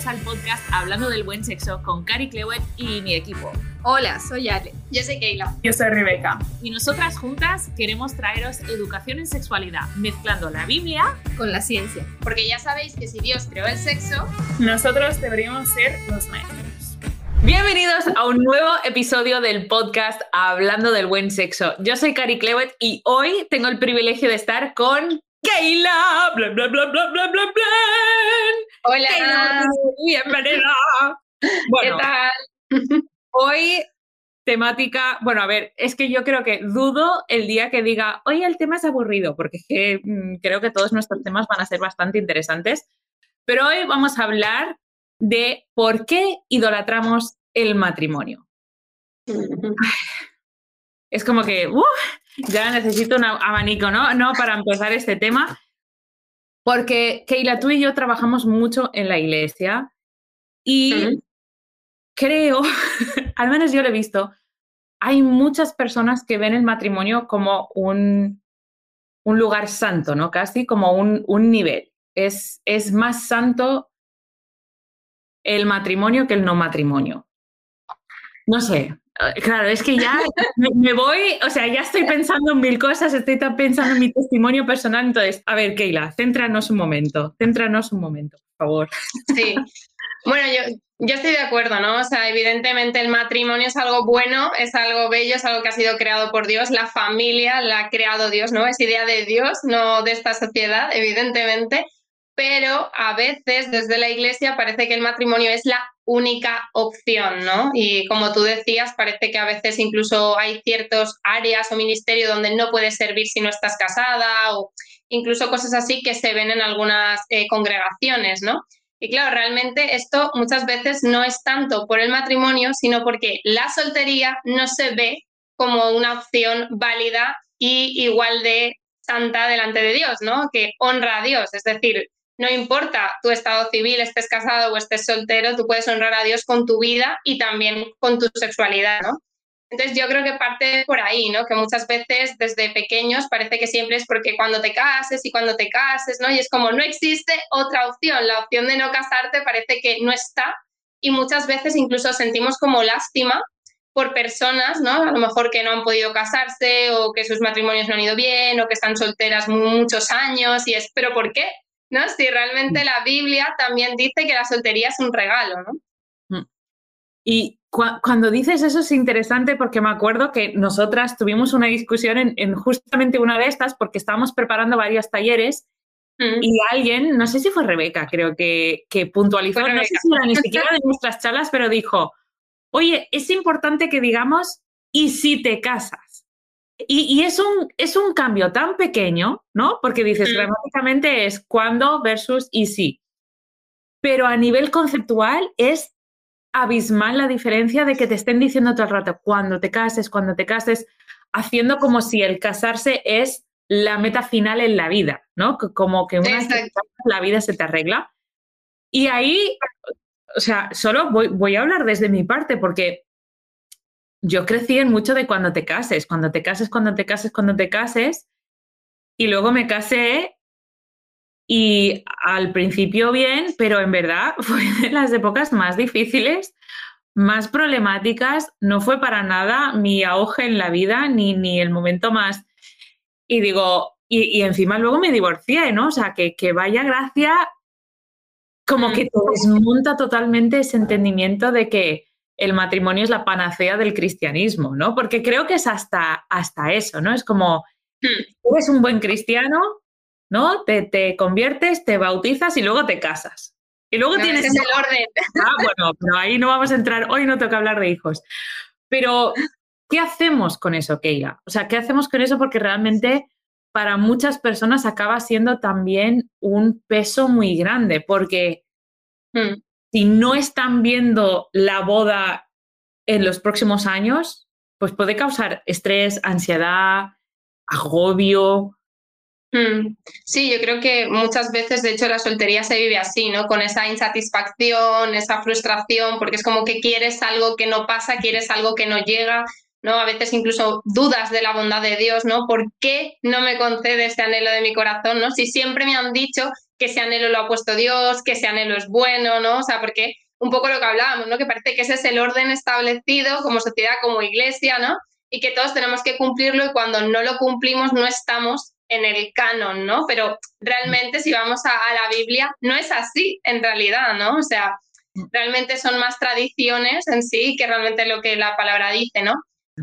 bienvenidos al podcast Hablando del Buen Sexo con Cari Clewett y mi equipo. Hola, soy Ale. Yo soy Keila. Yo soy Rebeca. Y nosotras juntas queremos traeros educación en sexualidad, mezclando la Biblia con la ciencia. Porque ya sabéis que si Dios creó el sexo, nosotros deberíamos ser los maestros. Bienvenidos a un nuevo episodio del podcast Hablando del Buen Sexo. Yo soy Cari Clewett y hoy tengo el privilegio de estar con Keila. Bla, bla, bla, bla, bla, bla, bla. Hola. Bienvenida. Bueno, ¿Qué tal? Hoy temática, bueno, a ver, es que yo creo que dudo el día que diga, hoy el tema es aburrido, porque mm, creo que todos nuestros temas van a ser bastante interesantes, pero hoy vamos a hablar de por qué idolatramos el matrimonio. Es como que, ¡uh! ya necesito un abanico, ¿no? No, para empezar este tema, porque Keila, tú y yo trabajamos mucho en la iglesia y creo, al menos yo lo he visto, hay muchas personas que ven el matrimonio como un, un lugar santo, ¿no? Casi como un, un nivel. Es, es más santo el matrimonio que el no matrimonio. No sé, Claro, es que ya me, voy, o sea, ya estoy pensando en mil cosas, estoy pensando en mi testimonio personal. Entonces, a ver, Keila, céntranos un momento, céntranos un momento, por favor. Sí. Bueno, yo, yo estoy de acuerdo, ¿no? O sea, evidentemente el matrimonio es algo bueno, es algo bello, es algo que ha sido creado por Dios, la familia la ha creado Dios, ¿no? Es idea de Dios, no de esta sociedad, evidentemente pero a veces desde la iglesia parece que el matrimonio es la única opción, ¿no? Y como tú decías, parece que a veces incluso hay ciertas áreas o ministerios donde no puedes servir si no estás casada o incluso cosas así que se ven en algunas eh, congregaciones, ¿no? Y claro, realmente esto muchas veces no es tanto por el matrimonio, sino porque la soltería no se ve como una opción válida y igual de santa delante de Dios, ¿no? Que honra a Dios. Es decir, no importa tu estado civil, estés casado o estés soltero, tú puedes honrar a Dios con tu vida y también con tu sexualidad, ¿no? Entonces yo creo que parte por ahí, ¿no? Que muchas veces desde pequeños parece que siempre es porque cuando te cases y cuando te cases, ¿no? Y es como no existe otra opción, la opción de no casarte parece que no está y muchas veces incluso sentimos como lástima por personas, ¿no? A lo mejor que no han podido casarse o que sus matrimonios no han ido bien o que están solteras muchos años y es, pero ¿por qué? ¿No? Si realmente la Biblia también dice que la soltería es un regalo, ¿no? Mm. Y cuando dices eso es interesante porque me acuerdo que nosotras tuvimos una discusión en, justamente una de estas porque estábamos preparando varios talleres mm. y alguien, no sé si fue Rebeca, creo que, que puntualizó, no sé si era ni siquiera de nuestras charlas, pero dijo, oye, es importante que digamos, ¿y si te casas? Y, es, un, es un cambio tan pequeño, ¿no? Porque dices, gramáticamente es cuándo versus y sí. Pero a nivel conceptual es abismal la diferencia de que te estén diciendo todo el rato, cuando te cases, cuando te cases, haciendo como si el casarse es la meta final en la vida, ¿no? Como que una vez la vida se te arregla. Y ahí, o sea, solo voy, voy a hablar desde mi parte, porque yo crecí en mucho de cuando te cases, cuando te cases, cuando te cases, cuando te cases. Y luego me casé y al principio bien, pero en verdad fue de las épocas más difíciles, más problemáticas. No fue para nada mi auge en la vida ni, ni el momento más. Y digo, y, encima luego me divorcié, ¿no? O sea, que, que vaya gracia, como que te desmonta totalmente ese entendimiento de que el matrimonio es la panacea del cristianismo, ¿no? Porque creo que es hasta, hasta eso, ¿no? Es como, hmm. eres un buen cristiano, ¿no? Te, te conviertes, te bautizas y luego te casas. Y luego tienes... el orden. Ah, bueno, pero ahí no vamos a entrar, hoy no toca hablar de hijos. Pero, ¿qué hacemos con eso, Keila? O sea, ¿qué hacemos con eso? Porque realmente para muchas personas acaba siendo también un peso muy grande, porque hmm si no están viendo la boda en los próximos años, pues puede causar estrés, ansiedad, agobio. Hmm. Sí, yo creo que muchas veces, de hecho, la soltería se vive así, ¿no? Con esa insatisfacción, esa frustración, porque es como que quieres algo que no pasa, quieres algo que no llega, ¿no? A veces incluso dudas de la bondad de Dios, ¿no? ¿Por qué no me concede este anhelo de mi corazón, ¿no? Si siempre me han dicho que ese anhelo lo ha puesto Dios, que ese anhelo es bueno, ¿no? O sea, porque un poco lo que hablábamos, ¿no? Que parece que ese es el orden establecido como sociedad, como iglesia, ¿no? Y que todos tenemos que cumplirlo y cuando no lo cumplimos no estamos en el canon, ¿no? Pero realmente si vamos a, a la Biblia, no es así en realidad, ¿no? O sea, realmente son más tradiciones en sí que realmente lo que la palabra dice, ¿no?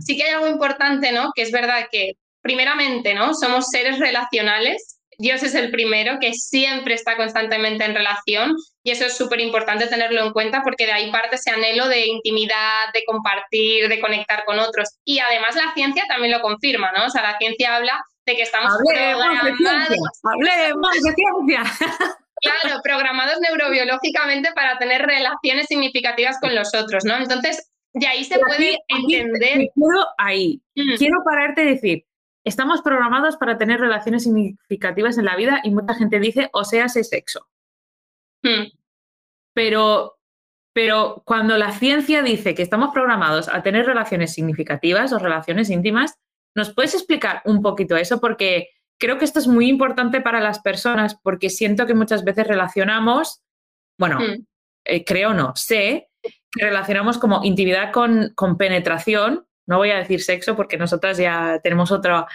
Sí que hay algo importante, ¿no? Que es verdad que primeramente, ¿no? Somos seres relacionales. Dios es el primero que siempre está constantemente en relación y eso es súper importante tenerlo en cuenta porque de ahí parte ese anhelo de intimidad, de compartir, de conectar con otros. Y además la ciencia también lo confirma, ¿no? O sea, la ciencia habla de que estamos programados. Hablemos de ciencia. Claro, programados neurobiológicamente para tener relaciones significativas con los otros, ¿no? Entonces, de ahí se puede entender. quiero ahí. Mm. Quiero pararte y decir, estamos programados para tener relaciones significativas en la vida y mucha gente dice, o sea, ese sexo. Mm. Pero, pero cuando la ciencia dice que estamos programados a tener relaciones significativas o relaciones íntimas, ¿nos puedes explicar un poquito eso? Porque creo que esto es muy importante para las personas porque siento que muchas veces relacionamos, bueno, mm. eh, creo no, sé que relacionamos como intimidad con, con, penetración, no voy a decir sexo porque nosotras ya tenemos otro.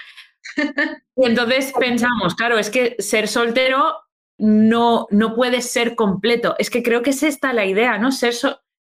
y entonces pensamos, claro, es que ser soltero no, no puede ser completo. Es que creo que es esta la idea, ¿no? Ser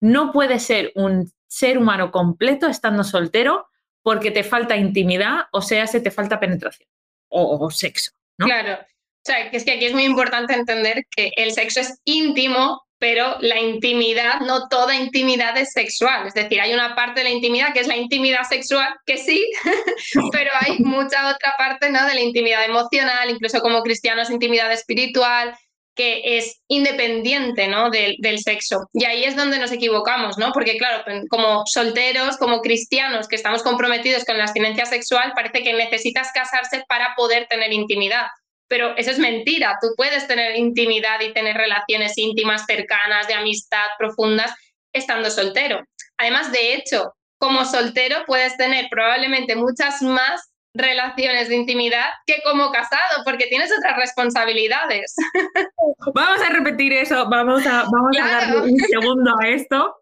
no puede ser un ser humano completo estando soltero porque te falta intimidad o sea, se te falta penetración o, sexo. ¿no? Claro. O sea, que es que aquí es muy importante entender que el sexo es íntimo, pero la intimidad, no toda intimidad es sexual. Es decir, hay una parte de la intimidad que es la intimidad sexual, que sí, pero hay mucha otra parte ¿no? de la intimidad emocional, incluso como cristianos, intimidad espiritual, que es independiente ¿no? del, del, sexo. Y ahí es donde nos equivocamos, ¿no? Porque claro, como solteros, como cristianos que estamos comprometidos con la abstinencia sexual, parece que necesitas casarse para poder tener intimidad. Pero eso es mentira. Tú puedes tener intimidad y tener relaciones íntimas, cercanas, de amistad profundas, estando soltero. Además, de hecho, como soltero puedes tener probablemente muchas más relaciones de intimidad que como casado, porque tienes otras responsabilidades. Vamos a repetir eso, vamos a, vamos a darle un segundo a esto,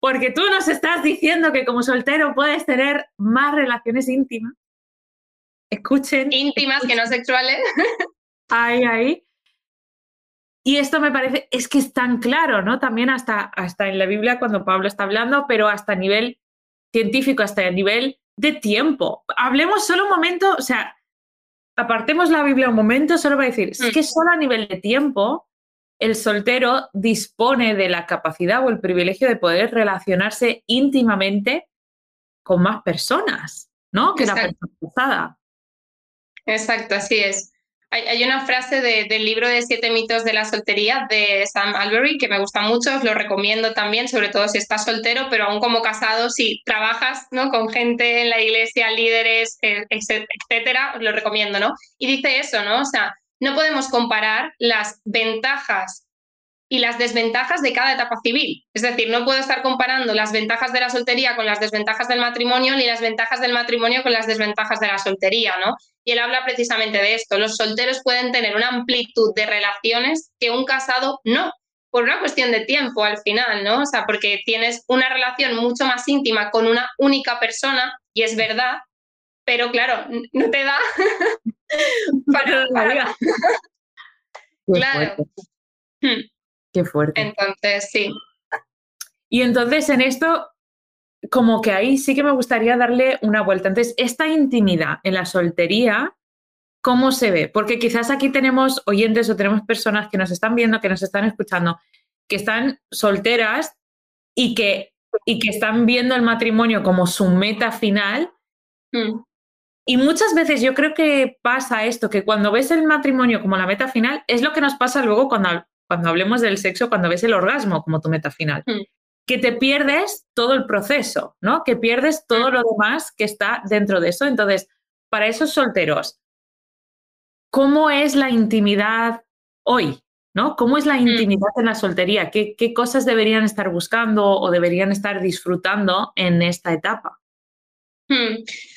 porque tú nos estás diciendo que como soltero puedes tener más relaciones íntimas. Escuchen. Íntimas que no sexuales. Ahí, ahí. Y esto me parece, es que es tan claro, ¿no? También hasta, hasta en la Biblia cuando Pablo está hablando, pero hasta a nivel científico, hasta a nivel de tiempo. Hablemos solo un momento, o sea, apartemos la Biblia un momento, solo para decir, es mm. que solo a nivel de tiempo el soltero dispone de la capacidad o el privilegio de poder relacionarse íntimamente con más personas, ¿no? Que la persona casada. Exacto, así es. Hay, una frase del libro de Siete mitos de la soltería de Sam Albury que me gusta mucho, os lo recomiendo también, sobre todo si estás soltero, pero aún como casado, si trabajas ¿no? con gente en la iglesia, líderes, eh, etcétera, os lo recomiendo, ¿no? Y dice eso, ¿no? O sea, no podemos comparar las ventajas y las desventajas de cada etapa civil. Es decir, no puedo estar comparando las ventajas de la soltería con las desventajas del matrimonio, ni las ventajas del matrimonio con las desventajas de la soltería, ¿no? Y él habla precisamente de esto. Los solteros pueden tener una amplitud de relaciones que un casado no, por una cuestión de tiempo al final, ¿no? O sea, porque tienes una relación mucho más íntima con una única persona, y es verdad, pero claro, no te da para, para... claro. Qué fuerte. Entonces, sí. Y entonces en esto, como que ahí sí que me gustaría darle una vuelta. Entonces, esta intimidad en la soltería, ¿cómo se ve? Porque quizás aquí tenemos oyentes o tenemos personas que nos están viendo, que nos están escuchando, que están solteras y que, y que están viendo el matrimonio como su meta final. Mm. Y muchas veces yo creo que pasa esto, que cuando ves el matrimonio como la meta final, es lo que nos pasa luego cuando cuando hablemos del sexo, cuando ves el orgasmo como tu meta final. Mm. Que te pierdes todo el proceso, ¿no? Que pierdes todo mm. lo demás que está dentro de eso. Entonces, para esos solteros, ¿cómo es la intimidad hoy? ¿no? ¿Cómo es la mm. intimidad en la soltería? ¿Qué, ¿Qué, cosas deberían estar buscando o deberían estar disfrutando en esta etapa?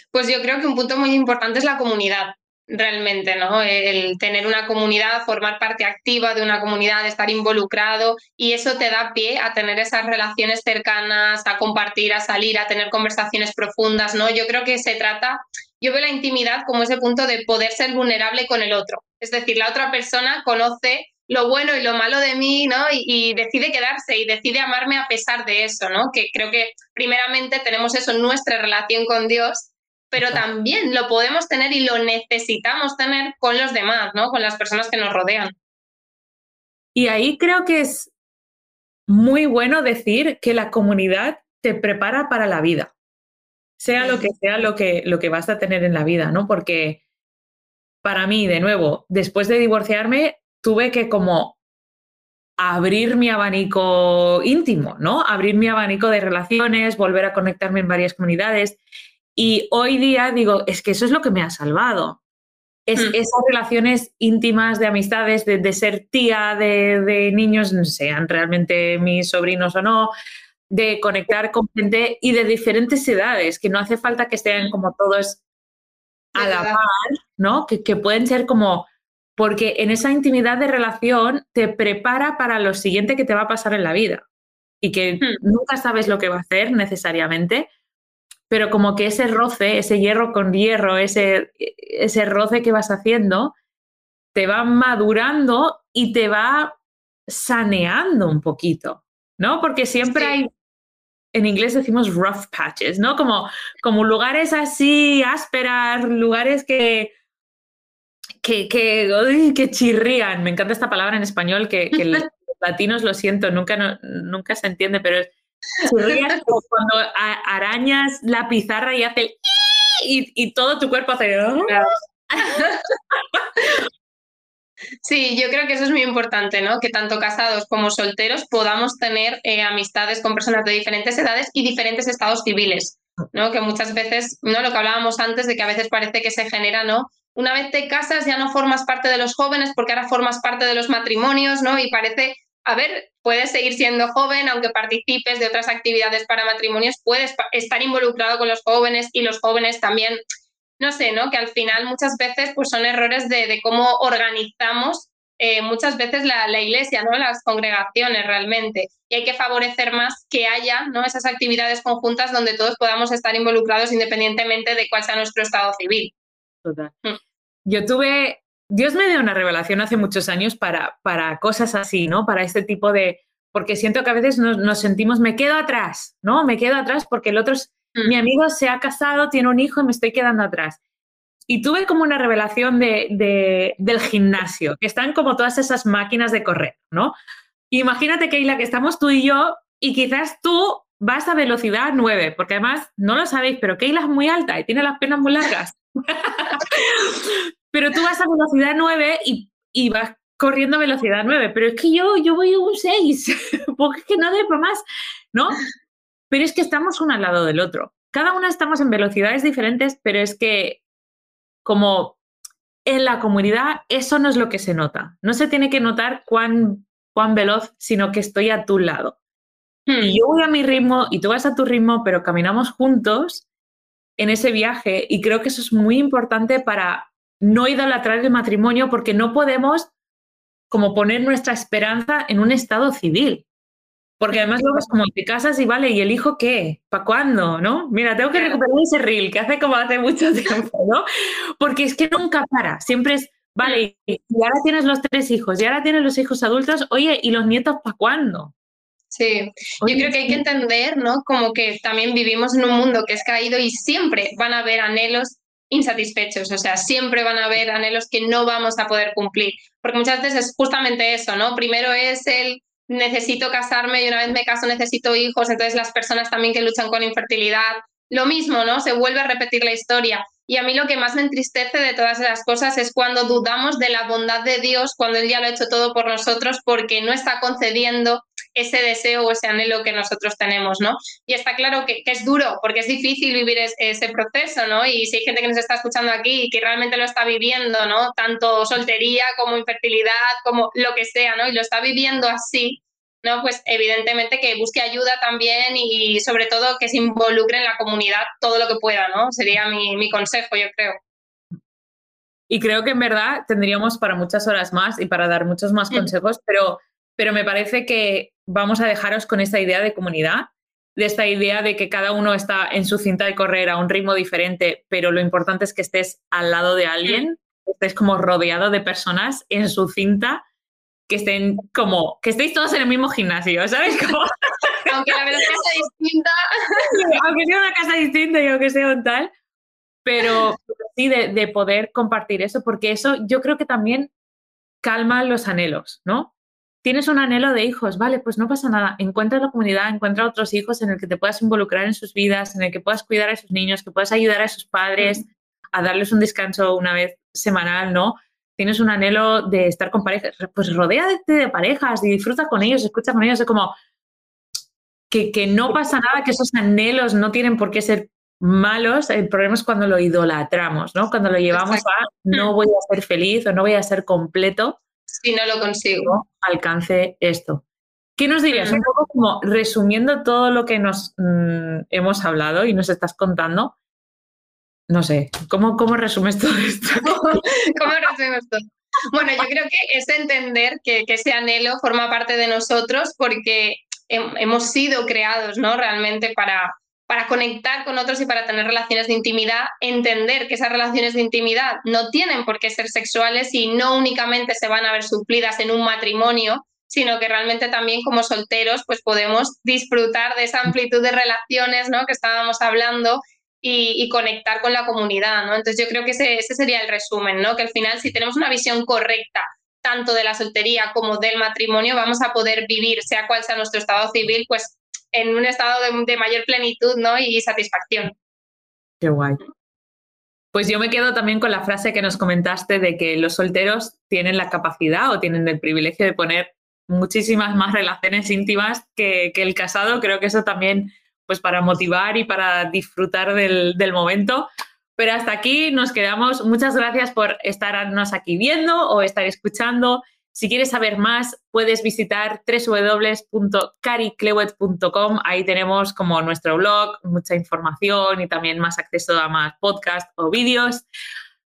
Pues yo creo que un punto muy importante es la comunidad. Realmente, ¿no? El tener una comunidad, formar parte activa de una comunidad, estar involucrado y eso te da pie a tener esas relaciones cercanas, a compartir, a salir, a tener conversaciones profundas, ¿no? Yo creo que se trata, yo veo la intimidad como ese punto de poder ser vulnerable con el otro. Es decir, la otra persona conoce lo bueno y lo malo de mí, ¿no? Y, y, decide quedarse y decide amarme a pesar de eso, ¿no? Que creo que primeramente tenemos eso en nuestra relación con Dios pero también lo podemos tener y lo necesitamos tener con los demás, ¿no? Con las personas que nos rodean. Y ahí creo que es muy bueno decir que la comunidad te prepara para la vida, sea lo que sea lo que, lo que vas a tener en la vida, ¿no? Porque para mí, de nuevo, después de divorciarme, tuve que como abrir mi abanico íntimo, ¿no? Abrir mi abanico de relaciones, volver a conectarme en varias comunidades. Y hoy día digo, es que eso es lo que me ha salvado. Es, mm. Esas relaciones íntimas de amistades, de, ser tía de, niños, sean realmente mis sobrinos o no, de conectar con gente y de diferentes edades, que no hace falta que estén como todos a la par, ¿no? Que, que pueden ser como, porque en esa intimidad de relación te prepara para lo siguiente que te va a pasar en la vida y que mm. nunca sabes lo que va a hacer necesariamente, pero como que ese roce, ese hierro con hierro, ese, ese roce que vas haciendo, te va madurando y te va saneando un poquito, ¿no? Porque siempre hay, en inglés decimos rough patches, ¿no? Como, como lugares así ásperas, lugares que, que, que, chirrían. Me encanta esta palabra en español que, que los latinos lo siento, nunca, nunca se entiende, pero es cuando arañas la pizarra y hace y, todo tu cuerpo hace. Sí, yo creo que eso es muy importante, ¿no? Que tanto casados como solteros podamos tener eh, amistades con personas de diferentes edades y diferentes estados civiles, ¿no? Que muchas veces, ¿no? Lo que hablábamos antes de que a veces parece que se genera, ¿no? Una vez te casas ya no formas parte de los jóvenes porque ahora formas parte de los matrimonios, ¿no? Y parece a ver, puedes seguir siendo joven, aunque participes de otras actividades para matrimonios, puedes estar involucrado con los jóvenes y los jóvenes también, no sé, ¿no? Que al final muchas veces pues son errores de, cómo organizamos eh, muchas veces la, iglesia, ¿no? Las congregaciones realmente. Y hay que favorecer más que haya, ¿no? Esas actividades conjuntas donde todos podamos estar involucrados independientemente de cuál sea nuestro estado civil. Total. Mm. Yo tuve Dios me dio una revelación hace muchos años para, para cosas así, ¿no? Para este tipo de... Porque siento que a veces nos, sentimos, me quedo atrás, ¿no? Me quedo atrás porque el otro, mm. mi amigo se ha casado, tiene un hijo y me estoy quedando atrás. Y tuve como una revelación de, del gimnasio, que están como todas esas máquinas de correr, ¿no? Imagínate, Keila, que estamos tú y yo y quizás tú vas a velocidad 9, porque además, no lo sabéis, pero Keila es muy alta y tiene las piernas muy largas. Pero tú vas a velocidad 9 y, vas corriendo a velocidad 9, pero es que yo, yo voy a un 6, porque es que no para más, ¿no? Pero es que estamos uno al lado del otro. Cada uno estamos en velocidades diferentes, pero es que como en la comunidad eso no es lo que se nota. No se tiene que notar cuán, cuán veloz, sino que estoy a tu lado. Y hmm. yo voy a mi ritmo y tú vas a tu ritmo, pero caminamos juntos en ese viaje y creo que eso es muy importante para no idolatrar el matrimonio porque no podemos como poner nuestra esperanza en un estado civil. Porque además luego es como te casas y vale, ¿y el hijo qué? ¿Para cuándo? ¿No? Mira, tengo que recuperar ese reel que hace como hace mucho tiempo, ¿no? Porque es que nunca para, siempre es, vale, y ahora tienes los tres hijos, y ahora tienes los hijos adultos, oye, ¿y los nietos para cuándo? Sí, yo creo que hay que entender, ¿no? Como que también vivimos en un mundo que es caído y siempre van a haber anhelos insatisfechos, o sea, siempre van a haber anhelos que no vamos a poder cumplir, porque muchas veces es justamente eso, ¿no? Primero es el necesito casarme y una vez me caso necesito hijos, entonces las personas también que luchan con infertilidad, lo mismo, ¿no? Se vuelve a repetir la historia. Y a mí lo que más me entristece de todas esas cosas es cuando dudamos de la bondad de Dios, cuando Él ya lo ha hecho todo por nosotros, porque no está concediendo ese deseo o ese anhelo que nosotros tenemos, ¿no? Y está claro que, es duro, porque es difícil vivir ese proceso, ¿no? Y si hay gente que nos está escuchando aquí y que realmente lo está viviendo, ¿no? Tanto soltería como infertilidad, como lo que sea, ¿no? Y lo está viviendo así, ¿no? Pues evidentemente que busque ayuda también y sobre todo que se involucre en la comunidad todo lo que pueda, ¿no? Sería mi, mi consejo, yo creo. Y creo que en verdad tendríamos para muchas horas más y para dar muchos más consejos, pero, pero me parece que vamos a dejaros con esta idea de comunidad, de esta idea de que cada uno está en su cinta de correr a un ritmo diferente, pero lo importante es que estés al lado de alguien, que estés como rodeado de personas en su cinta que estén como, que estéis todos en el mismo gimnasio, ¿sabes? aunque la verdad sea distinta. aunque sea una casa distinta y aunque sea un tal, pero sí de, poder compartir eso, porque eso yo creo que también calma los anhelos, ¿no? Tienes un anhelo de hijos, vale, pues no pasa nada. Encuentra la comunidad, encuentra otros hijos en el que te puedas involucrar en sus vidas, en el que puedas cuidar a esos niños, que puedas ayudar a sus padres a darles un descanso una vez semanal, ¿no? Tienes un anhelo de estar con parejas, pues rodéate de parejas y disfruta con ellos, escucha con ellos, es como que, que no pasa nada, que esos anhelos no tienen por qué ser malos, el problema es cuando lo idolatramos, ¿no? Cuando lo llevamos a no voy a ser feliz o no voy a ser completo. Si no lo consigo. alcance esto. ¿Qué nos dirías? Un poco como resumiendo todo lo que nos mm, hemos hablado y nos estás contando. No sé, ¿cómo, cómo resumes todo esto? ¿Cómo resumes todo? Bueno, yo creo que es entender que, que ese anhelo forma parte de nosotros porque hemos sido creados, ¿no? Realmente para, para conectar con otros y para tener relaciones de intimidad, entender que esas relaciones de intimidad no tienen por qué ser sexuales y no únicamente se van a ver suplidas en un matrimonio, sino que realmente también como solteros pues podemos disfrutar de esa amplitud de relaciones ¿no? que estábamos hablando y, conectar con la comunidad. ¿no? Entonces yo creo que ese, ese sería el resumen, ¿no? que al final si tenemos una visión correcta tanto de la soltería como del matrimonio, vamos a poder vivir, sea cual sea nuestro estado civil, pues en un estado de, mayor plenitud ¿no? y satisfacción. Qué guay. Pues yo me quedo también con la frase que nos comentaste de que los solteros tienen la capacidad o tienen el privilegio de poner muchísimas más relaciones íntimas que, el casado. Creo que eso también, pues para motivar y para disfrutar del, del momento. Pero hasta aquí nos quedamos. Muchas gracias por estarnos aquí viendo o estar escuchando. Si quieres saber más, puedes visitar www.cariclewet.com. Ahí tenemos como nuestro blog, mucha información y también más acceso a más podcasts o vídeos,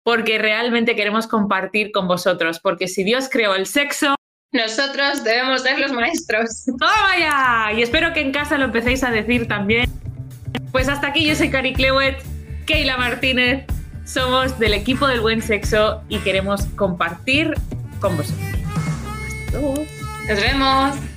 porque realmente queremos compartir con vosotros, porque si Dios creó el sexo, nosotros debemos ser los maestros. ¡Toma ya! Y espero que en casa lo empecéis a decir también. Pues hasta aquí, yo soy Cari Clewet, Keila Martínez, somos del equipo del buen sexo y queremos compartir con vosotros. Nos vemos.